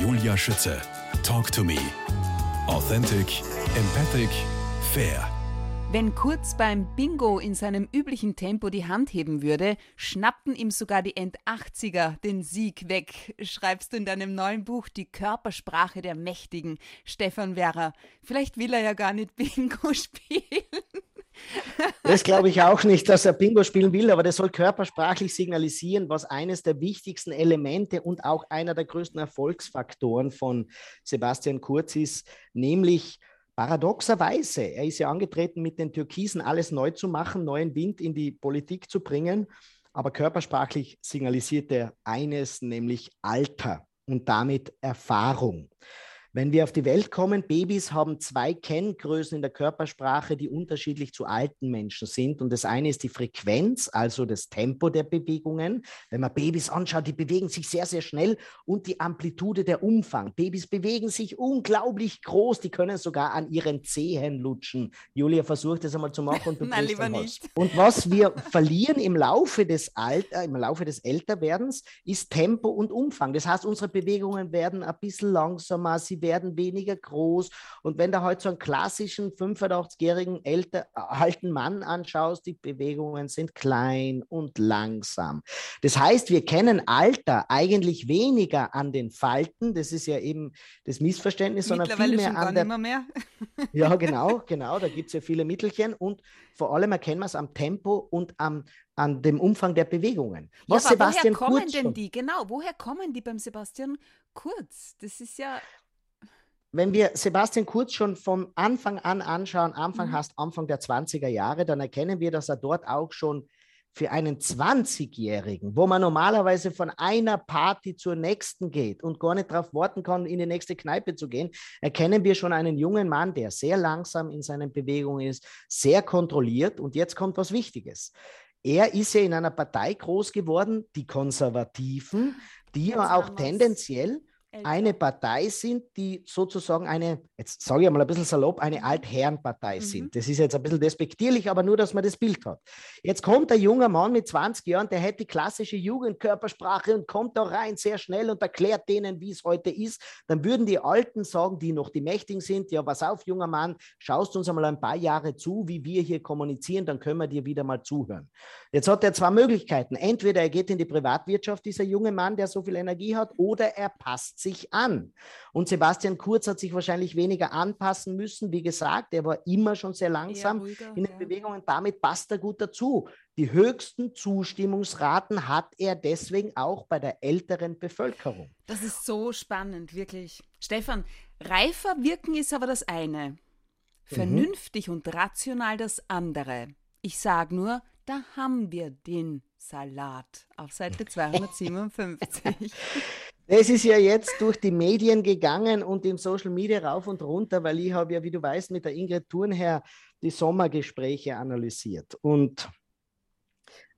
Julia Schütze. Talk to me. Authentic, empathic, fair. Wenn Kurz beim Bingo in seinem üblichen Tempo die Hand heben würde, schnappten ihm sogar die End-80er den Sieg weg, schreibst du in deinem neuen Buch Die Körpersprache der Mächtigen, Stefan Werrer. Vielleicht will er ja gar nicht Bingo spielen. Das glaube ich auch nicht, dass er Bingo spielen will, aber das soll körpersprachlich signalisieren, was eines der wichtigsten Elemente und auch einer der größten Erfolgsfaktoren von Sebastian Kurz ist, nämlich paradoxerweise, er ist ja angetreten mit den Türkisen alles neu zu machen, neuen Wind in die Politik zu bringen, aber körpersprachlich signalisiert er eines, nämlich Alter und damit Erfahrung. Wenn wir auf die Welt kommen, Babys haben zwei Kenngrößen in der Körpersprache, die unterschiedlich zu alten Menschen sind. Und das eine ist die Frequenz, also das Tempo der Bewegungen. Wenn man Babys anschaut, die bewegen sich sehr, sehr schnell und die Amplitude der Umfang. Babys bewegen sich unglaublich groß, die können sogar an ihren Zehen lutschen. Julia versucht das einmal zu machen und du Nein, lieber nicht. Und was wir verlieren im Laufe des Alter, im Laufe des Älterwerdens, ist Tempo und Umfang. Das heißt, unsere Bewegungen werden ein bisschen langsamer, sie werden weniger groß. Und wenn du heute so einen klassischen 85-jährigen älter, alten Mann anschaust, die Bewegungen sind klein und langsam. Das heißt, wir kennen Alter eigentlich weniger an den Falten. Das ist ja eben das Missverständnis, sondern vielmehr an der. Mehr. ja, genau, genau. Da gibt es ja viele Mittelchen und vor allem erkennen wir es am Tempo und am, an dem Umfang der Bewegungen. Was ja, Sebastian woher kommen Kurz denn die? Genau, woher kommen die beim Sebastian Kurz? Das ist ja wenn wir Sebastian Kurz schon vom Anfang an anschauen, Anfang mhm. heißt Anfang der 20er Jahre, dann erkennen wir, dass er dort auch schon für einen 20-Jährigen, wo man normalerweise von einer Party zur nächsten geht und gar nicht darauf warten kann, in die nächste Kneipe zu gehen, erkennen wir schon einen jungen Mann, der sehr langsam in seinen Bewegungen ist, sehr kontrolliert. Und jetzt kommt was Wichtiges. Er ist ja in einer Partei groß geworden, die Konservativen, die ja auch tendenziell eine Partei sind, die sozusagen eine, jetzt sage ich mal ein bisschen salopp, eine Altherrenpartei mhm. sind. Das ist jetzt ein bisschen despektierlich, aber nur, dass man das Bild hat. Jetzt kommt ein junger Mann mit 20 Jahren, der hat die klassische Jugendkörpersprache und kommt da rein sehr schnell und erklärt denen, wie es heute ist. Dann würden die Alten sagen, die noch die Mächtigen sind, ja, pass auf, junger Mann, schaust uns einmal ein paar Jahre zu, wie wir hier kommunizieren, dann können wir dir wieder mal zuhören. Jetzt hat er zwei Möglichkeiten. Entweder er geht in die Privatwirtschaft, dieser junge Mann, der so viel Energie hat, oder er passt sich an. Und Sebastian Kurz hat sich wahrscheinlich weniger anpassen müssen. Wie gesagt, er war immer schon sehr langsam ruhiger, in den ja. Bewegungen. Damit passt er gut dazu. Die höchsten Zustimmungsraten hat er deswegen auch bei der älteren Bevölkerung. Das ist so spannend, wirklich. Stefan, reifer wirken ist aber das eine. Mhm. Vernünftig mhm. und rational das andere. Ich sage nur, da haben wir den Salat auf Seite 257. Es ist ja jetzt durch die Medien gegangen und im Social Media rauf und runter, weil ich habe ja, wie du weißt, mit der Ingrid Thurnherr die Sommergespräche analysiert. Und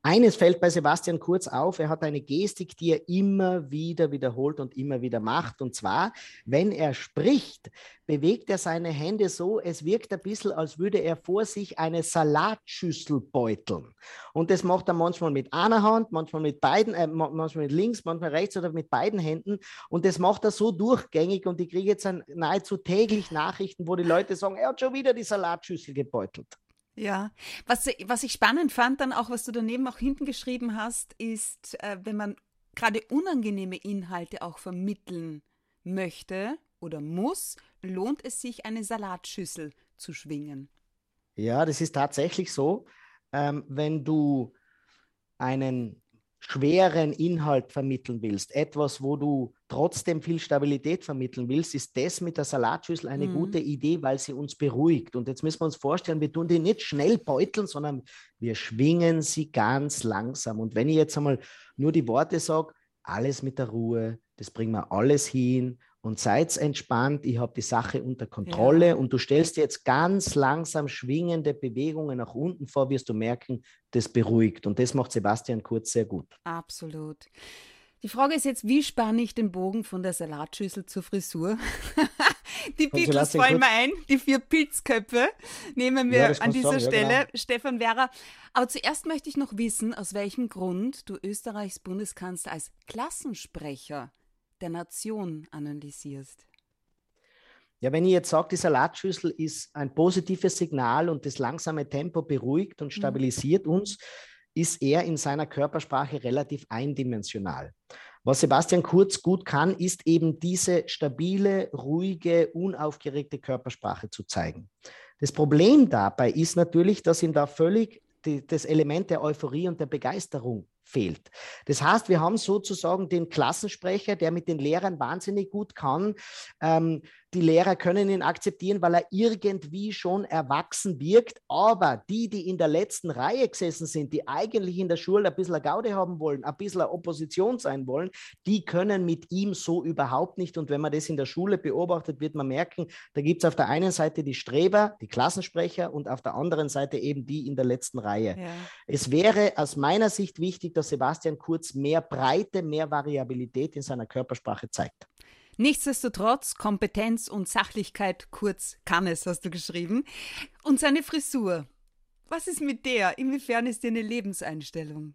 eines fällt bei Sebastian Kurz auf, er hat eine Gestik, die er immer wieder wiederholt und immer wieder macht. Und zwar, wenn er spricht, bewegt er seine Hände so, es wirkt ein bisschen, als würde er vor sich eine Salatschüssel beuteln. Und das macht er manchmal mit einer Hand, manchmal mit beiden, äh, manchmal mit links, manchmal rechts oder mit beiden Händen. Und das macht er so durchgängig. Und ich kriege jetzt nahezu täglich Nachrichten, wo die Leute sagen, er hat schon wieder die Salatschüssel gebeutelt. Ja, was, was ich spannend fand, dann auch, was du daneben auch hinten geschrieben hast, ist, äh, wenn man gerade unangenehme Inhalte auch vermitteln möchte oder muss, lohnt es sich, eine Salatschüssel zu schwingen. Ja, das ist tatsächlich so. Ähm, wenn du einen schweren Inhalt vermitteln willst, etwas, wo du trotzdem viel Stabilität vermitteln willst, ist das mit der Salatschüssel eine mhm. gute Idee, weil sie uns beruhigt. Und jetzt müssen wir uns vorstellen, wir tun die nicht schnell beuteln, sondern wir schwingen sie ganz langsam. Und wenn ich jetzt einmal nur die Worte sage, alles mit der Ruhe, das bringen wir alles hin und seid entspannt, ich habe die Sache unter Kontrolle ja. und du stellst jetzt ganz langsam schwingende Bewegungen nach unten vor, wirst du merken, das beruhigt und das macht Sebastian Kurz sehr gut. Absolut. Die Frage ist jetzt, wie spanne ich den Bogen von der Salatschüssel zur Frisur? die Beatles fallen mir ein, die vier Pilzköpfe nehmen wir ja, an dieser sagen, Stelle, ja, genau. Stefan Werrer. Aber zuerst möchte ich noch wissen, aus welchem Grund du Österreichs Bundeskanzler als Klassensprecher der Nation analysierst? Ja, wenn ich jetzt sage, die Salatschüssel ist ein positives Signal und das langsame Tempo beruhigt und mhm. stabilisiert mhm. uns, ist er in seiner Körpersprache relativ eindimensional. Was Sebastian Kurz gut kann, ist eben diese stabile, ruhige, unaufgeregte Körpersprache zu zeigen. Das Problem dabei ist natürlich, dass ihm da völlig die, das Element der Euphorie und der Begeisterung fehlt. Das heißt, wir haben sozusagen den Klassensprecher, der mit den Lehrern wahnsinnig gut kann, ähm, die Lehrer können ihn akzeptieren, weil er irgendwie schon erwachsen wirkt. Aber die, die in der letzten Reihe gesessen sind, die eigentlich in der Schule ein bisschen Gaude haben wollen, ein bisschen Opposition sein wollen, die können mit ihm so überhaupt nicht. Und wenn man das in der Schule beobachtet, wird man merken, da gibt es auf der einen Seite die Streber, die Klassensprecher und auf der anderen Seite eben die in der letzten Reihe. Ja. Es wäre aus meiner Sicht wichtig, dass Sebastian Kurz mehr Breite, mehr Variabilität in seiner Körpersprache zeigt. Nichtsdestotrotz, Kompetenz und Sachlichkeit, kurz kann es, hast du geschrieben. Und seine Frisur. Was ist mit der? Inwiefern ist die eine Lebenseinstellung?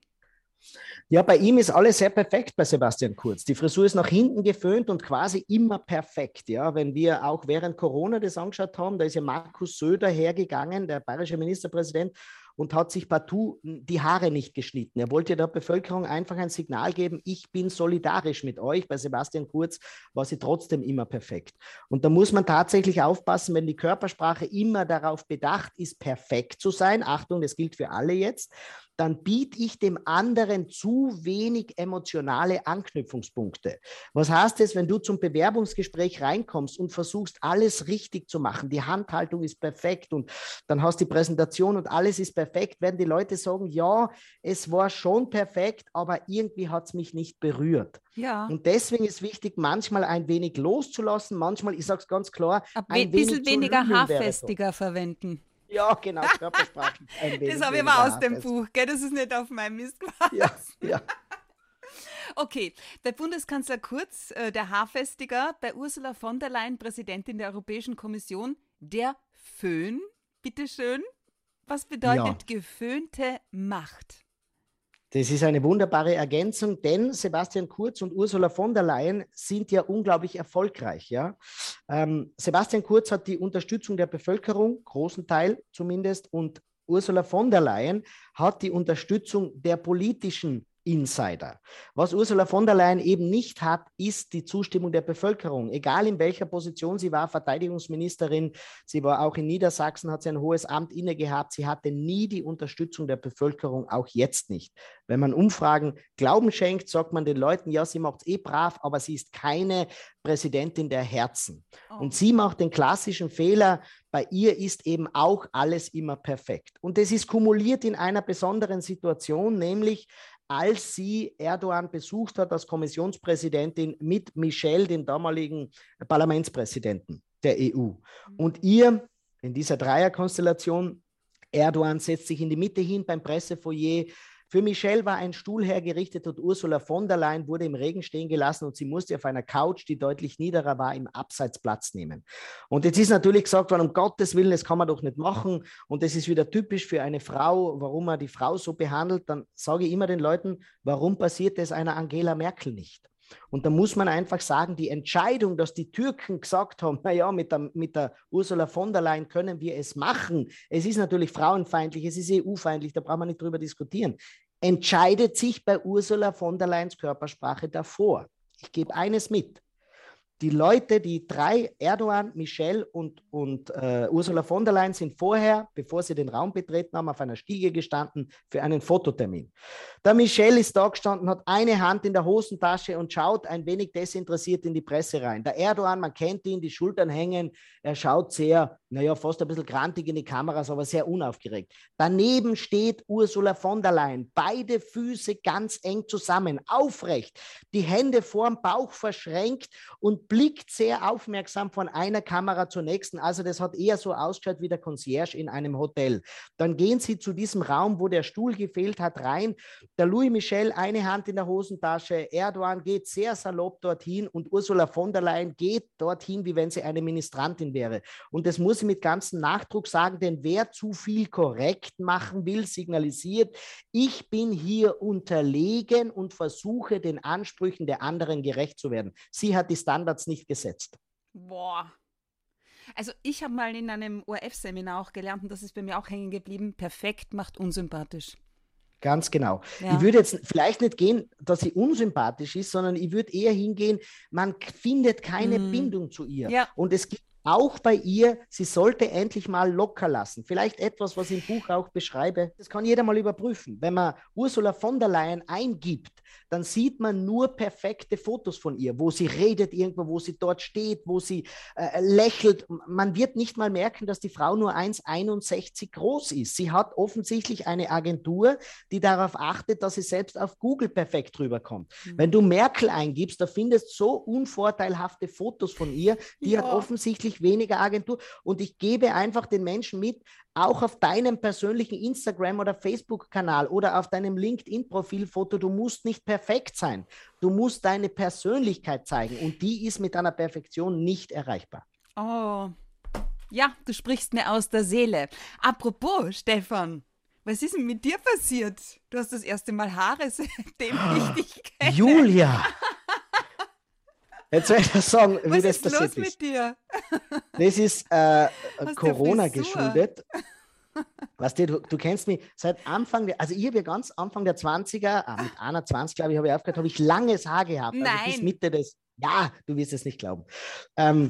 Ja, bei ihm ist alles sehr perfekt bei Sebastian Kurz. Die Frisur ist nach hinten geföhnt und quasi immer perfekt. Ja, wenn wir auch während Corona das angeschaut haben, da ist ja Markus Söder hergegangen, der bayerische Ministerpräsident, und hat sich partout die Haare nicht geschnitten. Er wollte der Bevölkerung einfach ein Signal geben, ich bin solidarisch mit euch. Bei Sebastian Kurz war sie trotzdem immer perfekt. Und da muss man tatsächlich aufpassen, wenn die Körpersprache immer darauf bedacht ist, perfekt zu sein. Achtung, das gilt für alle jetzt dann biete ich dem anderen zu wenig emotionale Anknüpfungspunkte. Was heißt es, wenn du zum Bewerbungsgespräch reinkommst und versuchst, alles richtig zu machen, die Handhaltung ist perfekt und dann hast du die Präsentation und alles ist perfekt, werden die Leute sagen, ja, es war schon perfekt, aber irgendwie hat es mich nicht berührt. Ja. Und deswegen ist wichtig, manchmal ein wenig loszulassen, manchmal, ich sage es ganz klar, ein bisschen weniger haarfestiger verwenden. Ja, genau, Körpersprache. das habe ich mal aus dem Buch, gell? das ist nicht auf meinem Mist gewachsen. Ja, ja. Okay, bei Bundeskanzler Kurz, äh, der Haarfestiger, bei Ursula von der Leyen, Präsidentin der Europäischen Kommission, der Föhn, bitteschön. Was bedeutet ja. geföhnte Macht? Das ist eine wunderbare Ergänzung, denn Sebastian Kurz und Ursula von der Leyen sind ja unglaublich erfolgreich. Ja? Ähm, Sebastian Kurz hat die Unterstützung der Bevölkerung, großen Teil zumindest, und Ursula von der Leyen hat die Unterstützung der politischen Insider. Was Ursula von der Leyen eben nicht hat, ist die Zustimmung der Bevölkerung. Egal in welcher Position sie war, Verteidigungsministerin, sie war auch in Niedersachsen, hat sie ein hohes Amt inne gehabt. Sie hatte nie die Unterstützung der Bevölkerung, auch jetzt nicht. Wenn man Umfragen Glauben schenkt, sagt man den Leuten, ja, sie macht es eh brav, aber sie ist keine Präsidentin der Herzen. Oh. Und sie macht den klassischen Fehler, bei ihr ist eben auch alles immer perfekt. Und das ist kumuliert in einer besonderen Situation, nämlich als sie Erdogan besucht hat als Kommissionspräsidentin mit Michel, dem damaligen Parlamentspräsidenten der EU. Mhm. Und ihr in dieser Dreierkonstellation, Erdogan setzt sich in die Mitte hin beim Pressefoyer, für Michelle war ein Stuhl hergerichtet und Ursula von der Leyen wurde im Regen stehen gelassen und sie musste auf einer Couch, die deutlich niederer war, im Abseits Platz nehmen. Und jetzt ist natürlich gesagt worden, um Gottes Willen, das kann man doch nicht machen. Und das ist wieder typisch für eine Frau, warum man die Frau so behandelt. Dann sage ich immer den Leuten, warum passiert das einer Angela Merkel nicht? Und da muss man einfach sagen, die Entscheidung, dass die Türken gesagt haben, naja, mit der, mit der Ursula von der Leyen können wir es machen. Es ist natürlich frauenfeindlich, es ist EU-feindlich, da braucht man nicht drüber diskutieren. Entscheidet sich bei Ursula von der Leyens Körpersprache davor. Ich gebe eines mit die Leute, die drei, Erdogan, Michel und, und äh, Ursula von der Leyen, sind vorher, bevor sie den Raum betreten haben, auf einer Stiege gestanden für einen Fototermin. Der Michel ist da gestanden, hat eine Hand in der Hosentasche und schaut ein wenig desinteressiert in die Presse rein. Der Erdogan, man kennt ihn, die Schultern hängen, er schaut sehr, naja, fast ein bisschen grantig in die Kameras, aber sehr unaufgeregt. Daneben steht Ursula von der Leyen, beide Füße ganz eng zusammen, aufrecht, die Hände vorm Bauch verschränkt und blickt sehr aufmerksam von einer Kamera zur nächsten. Also das hat eher so ausgeschaut wie der Concierge in einem Hotel. Dann gehen sie zu diesem Raum, wo der Stuhl gefehlt hat, rein. Der Louis Michel, eine Hand in der Hosentasche. Erdogan geht sehr salopp dorthin und Ursula von der Leyen geht dorthin, wie wenn sie eine Ministrantin wäre. Und das muss sie mit ganzem Nachdruck sagen, denn wer zu viel korrekt machen will, signalisiert, ich bin hier unterlegen und versuche den Ansprüchen der anderen gerecht zu werden. Sie hat die Standards nicht gesetzt. Boah. Also ich habe mal in einem ORF-Seminar auch gelernt, und das ist bei mir auch hängen geblieben, perfekt macht unsympathisch. Ganz genau. Ja. Ich würde jetzt vielleicht nicht gehen, dass sie unsympathisch ist, sondern ich würde eher hingehen, man findet keine mm. Bindung zu ihr. Ja. Und es gibt auch bei ihr, sie sollte endlich mal locker lassen. Vielleicht etwas, was ich im Buch auch beschreibe. Das kann jeder mal überprüfen. Wenn man Ursula von der Leyen eingibt, dann sieht man nur perfekte Fotos von ihr, wo sie redet irgendwo, wo sie dort steht, wo sie äh, lächelt. Man wird nicht mal merken, dass die Frau nur 1,61 groß ist. Sie hat offensichtlich eine Agentur, die darauf achtet, dass sie selbst auf Google perfekt rüberkommt. Mhm. Wenn du Merkel eingibst, da findest du so unvorteilhafte Fotos von ihr, die ja. hat offensichtlich weniger Agentur. Und ich gebe einfach den Menschen mit, auch auf deinem persönlichen Instagram- oder Facebook-Kanal oder auf deinem LinkedIn-Profilfoto, du musst nicht perfekt sein. Du musst deine Persönlichkeit zeigen und die ist mit einer Perfektion nicht erreichbar. Oh, ja, du sprichst mir aus der Seele. Apropos, Stefan, was ist denn mit dir passiert? Du hast das erste Mal Haare, seitdem ich dich kenne. Julia! Jetzt soll ich das sagen, wie Was das ist passiert los mit dir? Das ist äh, Corona geschuldet. Weißt du, du, du, kennst mich seit Anfang, der, also ich habe ja ganz Anfang der 20er, ah, mit 21 glaube ich, habe ich aufgehört, habe ich langes Haar gehabt. Nein. Also bis Mitte des, ja, du wirst es nicht glauben. Ähm,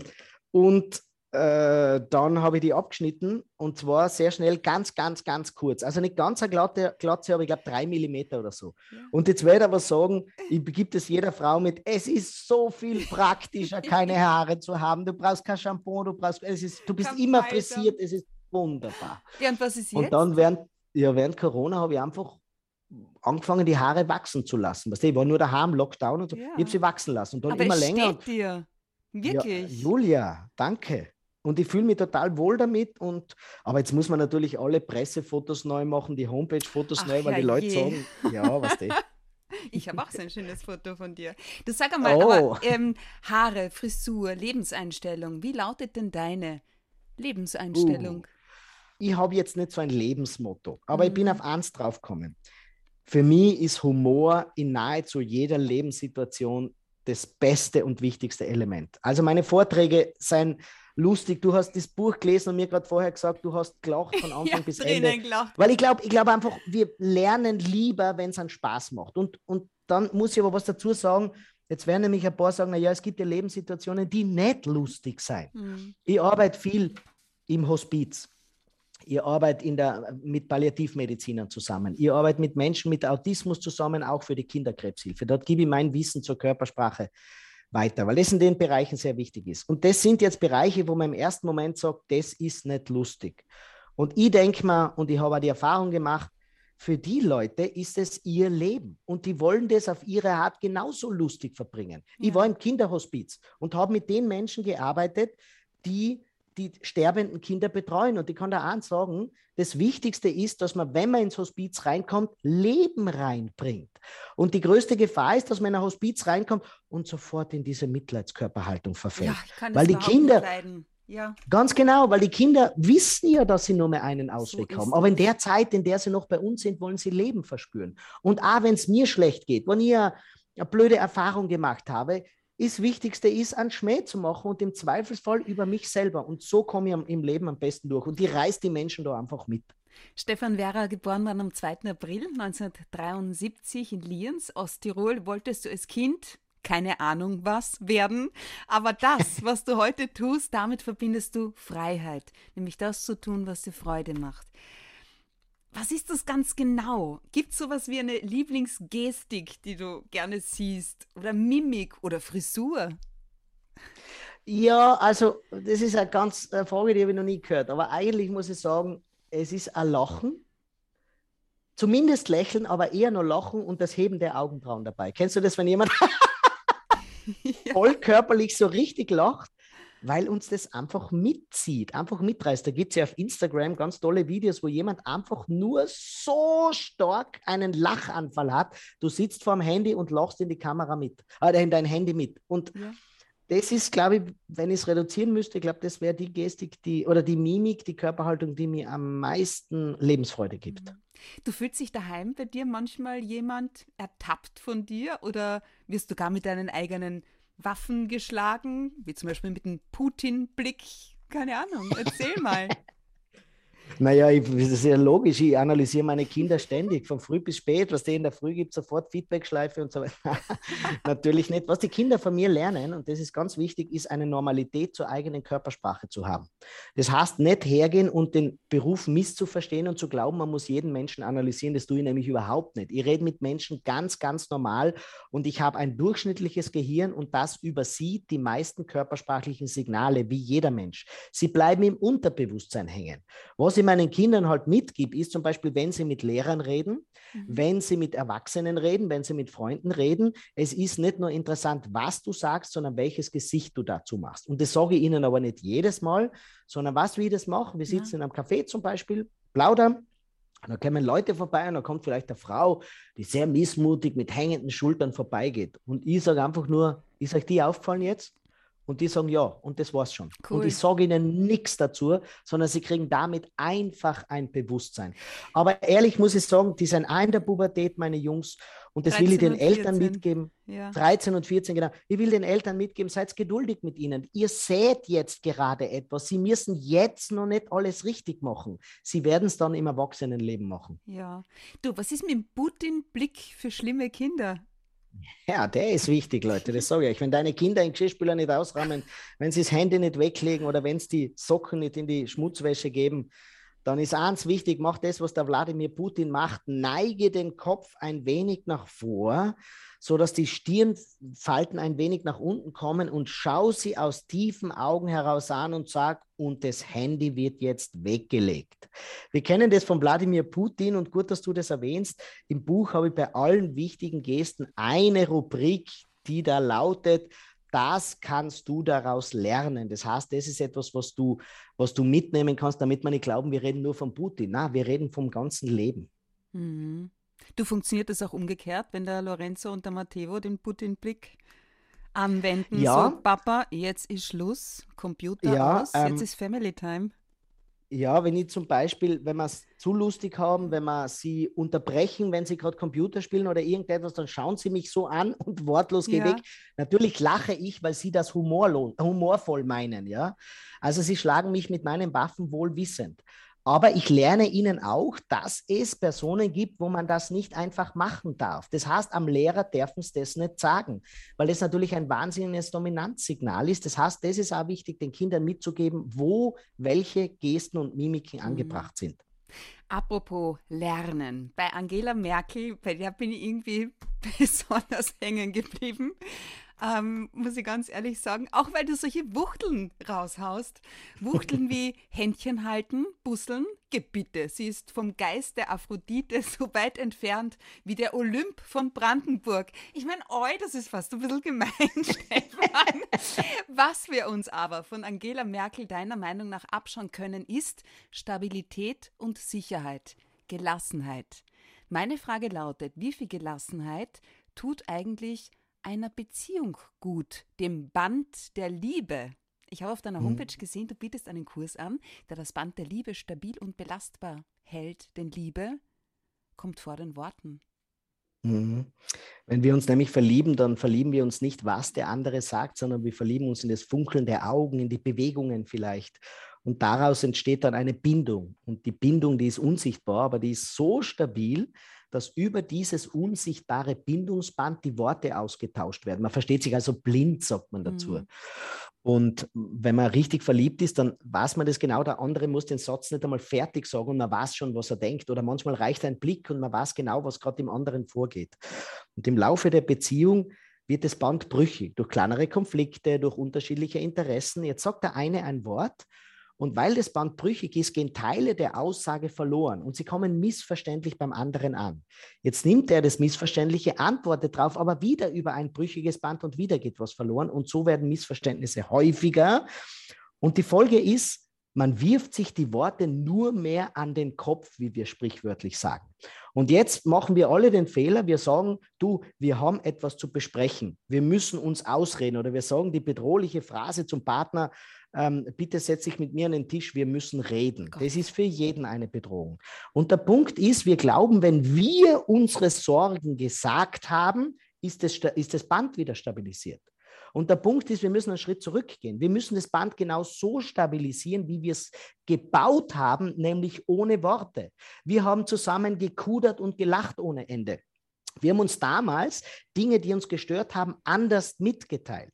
und äh, dann habe ich die abgeschnitten und zwar sehr schnell, ganz, ganz, ganz kurz. Also nicht ganz eine glatte Glatze, aber ich glaube drei Millimeter oder so. Ja. Und jetzt werde ich aber sagen, ich begebe es jeder Frau mit, es ist so viel praktischer, keine Haare zu haben. Du brauchst kein Shampoo, du brauchst, es ist, du bist Kein immer Alter. frisiert, es ist wunderbar. Ja, und was ist jetzt? Und dann während, ja, während Corona habe ich einfach angefangen, die Haare wachsen zu lassen. Weißt du, ich war nur daheim, Lockdown und so. Ja. Ich habe sie wachsen lassen. Und dann aber immer länger. Steht dir. Wirklich. Ja, Julia, danke. Und ich fühle mich total wohl damit. Und, aber jetzt muss man natürlich alle Pressefotos neu machen, die Homepage-Fotos neu, weil ja die Leute je. sagen, ja, was die. Ich habe auch so ein schönes Foto von dir. Du sag einmal, oh. aber ähm, Haare, Frisur, Lebenseinstellung, wie lautet denn deine Lebenseinstellung? Uh, ich habe jetzt nicht so ein Lebensmotto, aber mhm. ich bin mhm. auf eins draufgekommen. Für mich ist Humor in nahezu jeder Lebenssituation das beste und wichtigste Element. Also meine Vorträge seien lustig. Du hast das Buch gelesen und mir gerade vorher gesagt, du hast gelacht von Anfang ja, bis Ende. Gelacht. Weil ich glaube, ich glaube einfach, wir lernen lieber, wenn es einen Spaß macht. Und, und dann muss ich aber was dazu sagen. Jetzt werden nämlich ein paar sagen, naja, es gibt ja Lebenssituationen, die nicht lustig sein. Mhm. Ich arbeite viel im Hospiz. Ihr arbeitet in der, mit Palliativmedizinern zusammen. Ihr arbeitet mit Menschen mit Autismus zusammen, auch für die Kinderkrebshilfe. Dort gebe ich mein Wissen zur Körpersprache weiter, weil das in den Bereichen sehr wichtig ist. Und das sind jetzt Bereiche, wo man im ersten Moment sagt, das ist nicht lustig. Und ich denke mal, und ich habe auch die Erfahrung gemacht, für die Leute ist es ihr Leben und die wollen das auf ihre Art genauso lustig verbringen. Ja. Ich war im Kinderhospiz und habe mit den Menschen gearbeitet, die die sterbenden Kinder betreuen. Und ich kann da eins sagen, das Wichtigste ist, dass man, wenn man ins Hospiz reinkommt, Leben reinbringt. Und die größte Gefahr ist, dass man in ein Hospiz reinkommt und sofort in diese Mitleidskörperhaltung verfällt. Ja, ich kann weil die Kinder, ja. Ganz genau, weil die Kinder wissen ja, dass sie nur mehr einen Ausweg so haben. Aber in der Zeit, in der sie noch bei uns sind, wollen sie Leben verspüren. Und auch wenn es mir schlecht geht, wenn ich eine, eine blöde Erfahrung gemacht habe, das Wichtigste ist, einen Schmäh zu machen und im Zweifelsfall über mich selber. Und so komme ich im Leben am besten durch. Und die reißt die Menschen da einfach mit. Stefan Werra, geboren worden am 2. April 1973 in Liens, Osttirol, wolltest du als Kind keine Ahnung was werden. Aber das, was du heute tust, damit verbindest du Freiheit, nämlich das zu tun, was dir Freude macht. Was ist das ganz genau? Gibt es sowas wie eine Lieblingsgestik, die du gerne siehst? Oder Mimik oder Frisur? Ja, also das ist eine ganz eine Frage, die habe ich noch nie gehört. Aber eigentlich muss ich sagen, es ist ein Lachen. Zumindest lächeln, aber eher nur lachen und das Heben der Augenbrauen dabei. Kennst du das, wenn jemand ja. voll körperlich so richtig lacht? Weil uns das einfach mitzieht, einfach mitreißt. Da gibt es ja auf Instagram ganz tolle Videos, wo jemand einfach nur so stark einen Lachanfall hat. Du sitzt vorm Handy und lachst in die Kamera mit, äh, in dein Handy mit. Und ja. das ist, glaube ich, wenn ich es reduzieren müsste, ich glaube, das wäre die Gestik, die oder die Mimik, die Körperhaltung, die mir am meisten Lebensfreude gibt. Mhm. Du fühlst dich daheim bei dir manchmal jemand ertappt von dir oder wirst du gar mit deinen eigenen Waffen geschlagen, wie zum Beispiel mit einem Putin-Blick? Keine Ahnung, erzähl mal. Naja, ich, das ist ja logisch. Ich analysiere meine Kinder ständig, von früh bis spät. Was die in der Früh gibt, sofort Feedback-Schleife und so weiter. Natürlich nicht. Was die Kinder von mir lernen, und das ist ganz wichtig, ist eine Normalität zur eigenen Körpersprache zu haben. Das heißt, nicht hergehen und den Beruf misszuverstehen und zu glauben, man muss jeden Menschen analysieren. Das tue ich nämlich überhaupt nicht. Ich rede mit Menschen ganz, ganz normal und ich habe ein durchschnittliches Gehirn und das übersieht die meisten körpersprachlichen Signale, wie jeder Mensch. Sie bleiben im Unterbewusstsein hängen. Was ich meinen Kindern halt mitgebe, ist zum Beispiel, wenn sie mit Lehrern reden, mhm. wenn sie mit Erwachsenen reden, wenn sie mit Freunden reden, es ist nicht nur interessant, was du sagst, sondern welches Gesicht du dazu machst. Und das sage ich ihnen aber nicht jedes Mal, sondern was wir das machen. Wir sitzen ja. in einem Café zum Beispiel, plaudern, und da kommen Leute vorbei und da kommt vielleicht eine Frau, die sehr missmutig mit hängenden Schultern vorbeigeht. Und ich sage einfach nur, ist euch die aufgefallen jetzt? Und die sagen ja, und das war's schon. Cool. Und ich sage ihnen nichts dazu, sondern sie kriegen damit einfach ein Bewusstsein. Aber ehrlich muss ich sagen, die sind auch in der Pubertät, meine Jungs, und das will ich den Eltern mitgeben. Ja. 13 und 14, genau. Ich will den Eltern mitgeben, seid geduldig mit ihnen. Ihr seht jetzt gerade etwas. Sie müssen jetzt noch nicht alles richtig machen. Sie werden es dann im Erwachsenenleben machen. Ja. Du, was ist mit dem Putin-Blick für schlimme Kinder? Ja, der ist wichtig, Leute, das sage ich euch. Wenn deine Kinder den Geschirrspüler nicht ausräumen, wenn sie das Handy nicht weglegen oder wenn sie die Socken nicht in die Schmutzwäsche geben, dann ist eins wichtig, mach das, was der Wladimir Putin macht, neige den Kopf ein wenig nach vor, sodass die Stirnfalten ein wenig nach unten kommen und schau sie aus tiefen Augen heraus an und sag, und das Handy wird jetzt weggelegt. Wir kennen das von Wladimir Putin und gut, dass du das erwähnst. Im Buch habe ich bei allen wichtigen Gesten eine Rubrik, die da lautet, das kannst du daraus lernen. Das heißt, das ist etwas, was du, was du mitnehmen kannst, damit man nicht glauben, wir reden nur von Putin. Na, wir reden vom ganzen Leben. Mhm. Du funktioniert das auch umgekehrt, wenn der Lorenzo und der Matteo den Putin-Blick anwenden? Ja. So, Papa, jetzt ist Schluss, Computer ja, aus, ähm, jetzt ist Family Time. Ja, wenn ich zum Beispiel, wenn wir es zu lustig haben, wenn wir sie unterbrechen, wenn sie gerade Computer spielen oder irgendetwas, dann schauen sie mich so an und wortlos ja. weg. Natürlich lache ich, weil sie das humorvoll meinen, ja. Also sie schlagen mich mit meinen Waffen wohl wissend. Aber ich lerne ihnen auch, dass es Personen gibt, wo man das nicht einfach machen darf. Das heißt, am Lehrer dürfen sie das nicht sagen, weil das natürlich ein wahnsinniges Dominanzsignal ist. Das heißt, das ist auch wichtig, den Kindern mitzugeben, wo welche Gesten und Mimiken mhm. angebracht sind. Apropos Lernen, bei Angela Merkel, bei der bin ich irgendwie besonders hängen geblieben ähm, muss ich ganz ehrlich sagen, auch weil du solche Wuchteln raushaust. Wuchteln wie Händchen halten, busseln, Gebitte. Sie ist vom Geist der Aphrodite so weit entfernt wie der Olymp von Brandenburg. Ich meine, oi, das ist fast ein bisschen gemein, Stefan. Was wir uns aber von Angela Merkel deiner Meinung nach abschauen können, ist Stabilität und Sicherheit, Gelassenheit. Meine Frage lautet, wie viel Gelassenheit tut eigentlich einer Beziehung gut, dem Band der Liebe. Ich habe auf deiner mhm. Homepage gesehen, du bietest einen Kurs an, der das Band der Liebe stabil und belastbar hält, denn Liebe kommt vor den Worten. Mhm. Wenn wir uns nämlich verlieben, dann verlieben wir uns nicht, was der andere sagt, sondern wir verlieben uns in das Funkeln der Augen, in die Bewegungen vielleicht. Und daraus entsteht dann eine Bindung. Und die Bindung, die ist unsichtbar, aber die ist so stabil, dass über dieses unsichtbare Bindungsband die Worte ausgetauscht werden. Man versteht sich also blind, sagt man dazu. Mhm. Und wenn man richtig verliebt ist, dann weiß man das genau. Der andere muss den Satz nicht einmal fertig sagen und man weiß schon, was er denkt. Oder manchmal reicht ein Blick und man weiß genau, was gerade im anderen vorgeht. Und im Laufe der Beziehung wird das Band brüchig durch kleinere Konflikte, durch unterschiedliche Interessen. Jetzt sagt der eine ein Wort und weil das Band brüchig ist, gehen Teile der Aussage verloren und sie kommen missverständlich beim anderen an. Jetzt nimmt er das Missverständliche, antwortet darauf, aber wieder über ein brüchiges Band und wieder geht was verloren und so werden Missverständnisse häufiger. Und die Folge ist, man wirft sich die Worte nur mehr an den Kopf, wie wir sprichwörtlich sagen. Und jetzt machen wir alle den Fehler, wir sagen, du, wir haben etwas zu besprechen, wir müssen uns ausreden oder wir sagen die bedrohliche Phrase zum Partner, ähm, bitte setz dich mit mir an den Tisch, wir müssen reden. Gott. Das ist für jeden eine Bedrohung. Und der Punkt ist, wir glauben, wenn wir unsere Sorgen gesagt haben, ist das, ist das Band wieder stabilisiert. Und der Punkt ist, wir müssen einen Schritt zurückgehen. Wir müssen das Band genau so stabilisieren, wie wir es gebaut haben, nämlich ohne Worte. Wir haben zusammen gekudert und gelacht ohne Ende. Wir haben uns damals Dinge, die uns gestört haben, anders mitgeteilt.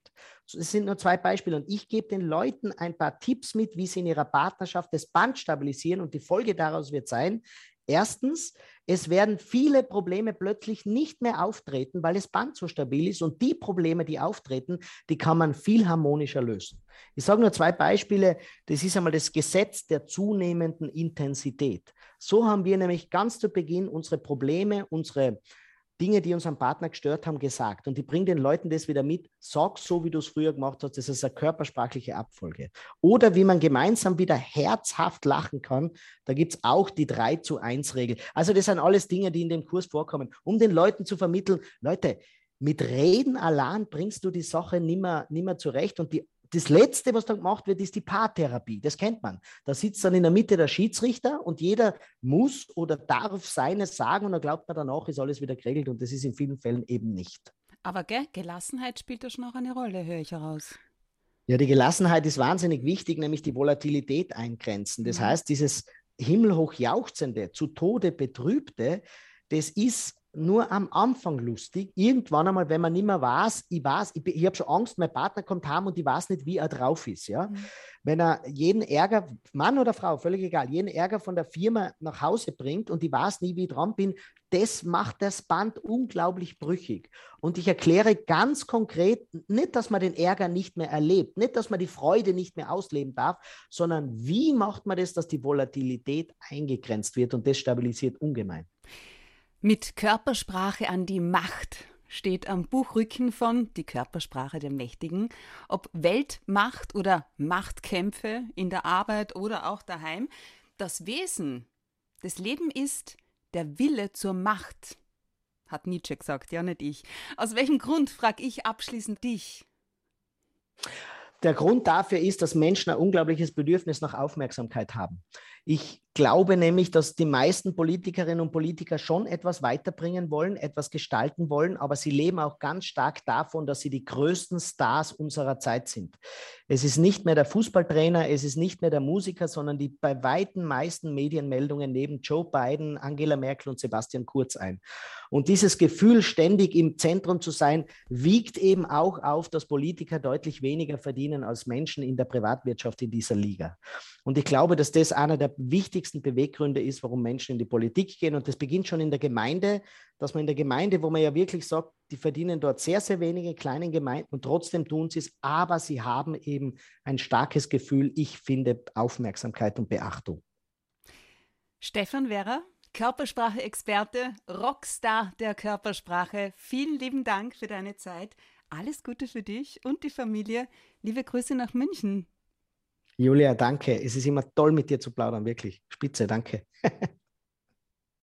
Es sind nur zwei Beispiele und ich gebe den Leuten ein paar Tipps mit, wie sie in ihrer Partnerschaft das Band stabilisieren und die Folge daraus wird sein, Erstens, es werden viele Probleme plötzlich nicht mehr auftreten, weil das Band so stabil ist und die Probleme, die auftreten, die kann man viel harmonischer lösen. Ich sage nur zwei Beispiele. Das ist einmal das Gesetz der zunehmenden Intensität. So haben wir nämlich ganz zu Beginn unsere Probleme, unsere Dinge, die unseren Partner gestört haben, gesagt. Und die bringen den Leuten das wieder mit. Sag so, wie du es früher gemacht hast. Das ist eine körpersprachliche Abfolge. Oder wie man gemeinsam wieder herzhaft lachen kann. Da gibt es auch die 3 zu 1 Regel. Also das sind alles Dinge, die in dem Kurs vorkommen, um den Leuten zu vermitteln, Leute, mit Reden allein bringst du die Sache nimmer, nimmer zurecht und die das Letzte, was dann gemacht wird, ist die Paartherapie. Das kennt man. Da sitzt dann in der Mitte der Schiedsrichter und jeder muss oder darf seines sagen und dann glaubt man danach, ist alles wieder geregelt und das ist in vielen Fällen eben nicht. Aber gell, Gelassenheit spielt da schon auch eine Rolle, höre ich heraus. Ja, die Gelassenheit ist wahnsinnig wichtig, nämlich die Volatilität eingrenzen. Das mhm. heißt, dieses himmelhoch jauchzende, zu Tode betrübte, das ist nur am Anfang lustig. Irgendwann einmal, wenn man nicht mehr weiß, ich weiß, ich, ich habe schon Angst, mein Partner kommt heim und ich weiß nicht, wie er drauf ist. Ja? Mhm. Wenn er jeden Ärger, Mann oder Frau, völlig egal, jeden Ärger von der Firma nach Hause bringt und ich weiß nie, wie ich dran bin, das macht das Band unglaublich brüchig. Und ich erkläre ganz konkret, nicht, dass man den Ärger nicht mehr erlebt, nicht, dass man die Freude nicht mehr ausleben darf, sondern wie macht man das, dass die Volatilität eingegrenzt wird und das stabilisiert ungemein. Mit Körpersprache an die Macht steht am Buchrücken von Die Körpersprache der Mächtigen. Ob Weltmacht oder Machtkämpfe in der Arbeit oder auch daheim, das Wesen des Lebens ist der Wille zur Macht, hat Nietzsche gesagt, ja nicht ich. Aus welchem Grund, frage ich abschließend dich? Der Grund dafür ist, dass Menschen ein unglaubliches Bedürfnis nach Aufmerksamkeit haben. Ich glaube nämlich, dass die meisten Politikerinnen und Politiker schon etwas weiterbringen wollen, etwas gestalten wollen, aber sie leben auch ganz stark davon, dass sie die größten Stars unserer Zeit sind. Es ist nicht mehr der Fußballtrainer, es ist nicht mehr der Musiker, sondern die bei weitem meisten Medienmeldungen neben Joe Biden, Angela Merkel und Sebastian Kurz ein. Und dieses Gefühl, ständig im Zentrum zu sein, wiegt eben auch auf, dass Politiker deutlich weniger verdienen als Menschen in der Privatwirtschaft in dieser Liga. Und ich glaube, dass das einer wichtigsten Beweggründe ist, warum Menschen in die Politik gehen. Und das beginnt schon in der Gemeinde, dass man in der Gemeinde, wo man ja wirklich sagt, die verdienen dort sehr, sehr wenige kleinen Gemeinden und trotzdem tun sie es, aber sie haben eben ein starkes Gefühl, ich finde Aufmerksamkeit und Beachtung. Stefan Werrer, Körpersprache-Experte, Rockstar der Körpersprache. Vielen lieben Dank für deine Zeit. Alles Gute für dich und die Familie. Liebe Grüße nach München. Julia, danke. Es ist immer toll, mit dir zu plaudern, wirklich. Spitze, danke.